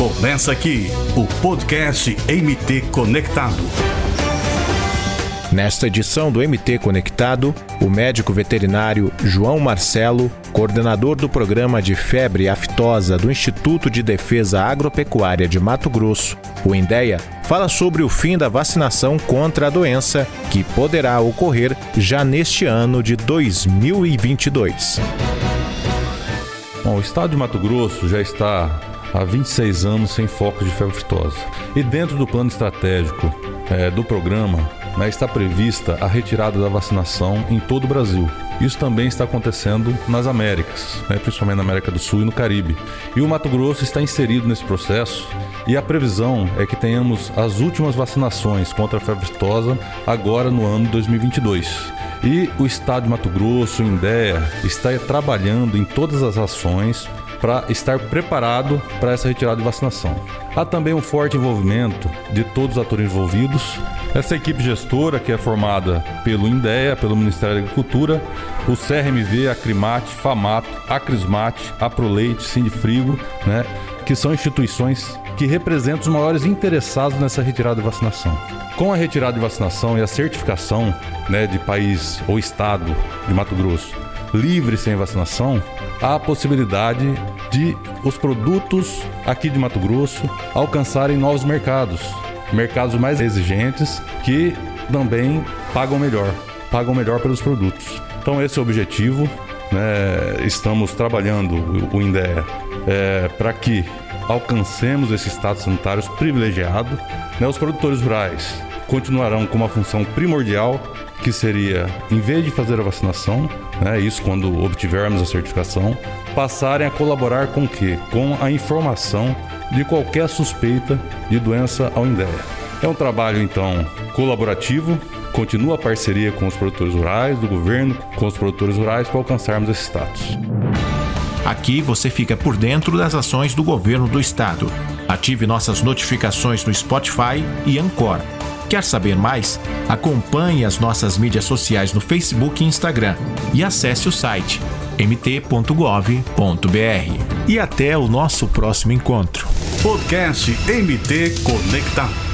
Começa aqui o podcast MT Conectado. Nesta edição do MT Conectado, o médico veterinário João Marcelo, coordenador do programa de febre aftosa do Instituto de Defesa Agropecuária de Mato Grosso, o INDEA, fala sobre o fim da vacinação contra a doença, que poderá ocorrer já neste ano de 2022. Bom, o estado de Mato Grosso já está há 26 anos sem foco de febre aftosa. E dentro do plano estratégico é, do programa né, está prevista a retirada da vacinação em todo o Brasil. Isso também está acontecendo nas Américas, né, principalmente na América do Sul e no Caribe. E o Mato Grosso está inserido nesse processo e a previsão é que tenhamos as últimas vacinações contra a febre aftosa agora no ano 2022. E o Estado de Mato Grosso, o INDEA, está trabalhando em todas as ações para estar preparado para essa retirada de vacinação. Há também um forte envolvimento de todos os atores envolvidos. Essa equipe gestora, que é formada pelo INDEA, pelo Ministério da Agricultura, o CRMV, a Crimate, FAMATO, a Crismate, a Proleite, Sindifrigo, né, que são instituições que representam os maiores interessados nessa retirada de vacinação. Com a retirada de vacinação e a certificação né, de país ou estado de Mato Grosso livre sem vacinação, há a possibilidade de os produtos aqui de Mato Grosso alcançarem novos mercados, mercados mais exigentes que também pagam melhor, pagam melhor pelos produtos. Então esse é o objetivo. Né? Estamos trabalhando o INDEA é, para que alcancemos esse status sanitário privilegiado. Né? Os produtores rurais continuarão com uma função primordial que seria, em vez de fazer a vacinação, né, isso quando obtivermos a certificação, passarem a colaborar com o quê? Com a informação de qualquer suspeita de doença ao INDEA. É um trabalho, então, colaborativo, continua a parceria com os produtores rurais, do governo, com os produtores rurais para alcançarmos esse status. Aqui você fica por dentro das ações do governo do estado. Ative nossas notificações no Spotify e Anchor Quer saber mais? Acompanhe as nossas mídias sociais no Facebook e Instagram e acesse o site mt.gov.br. E até o nosso próximo encontro. Podcast MT Conectado.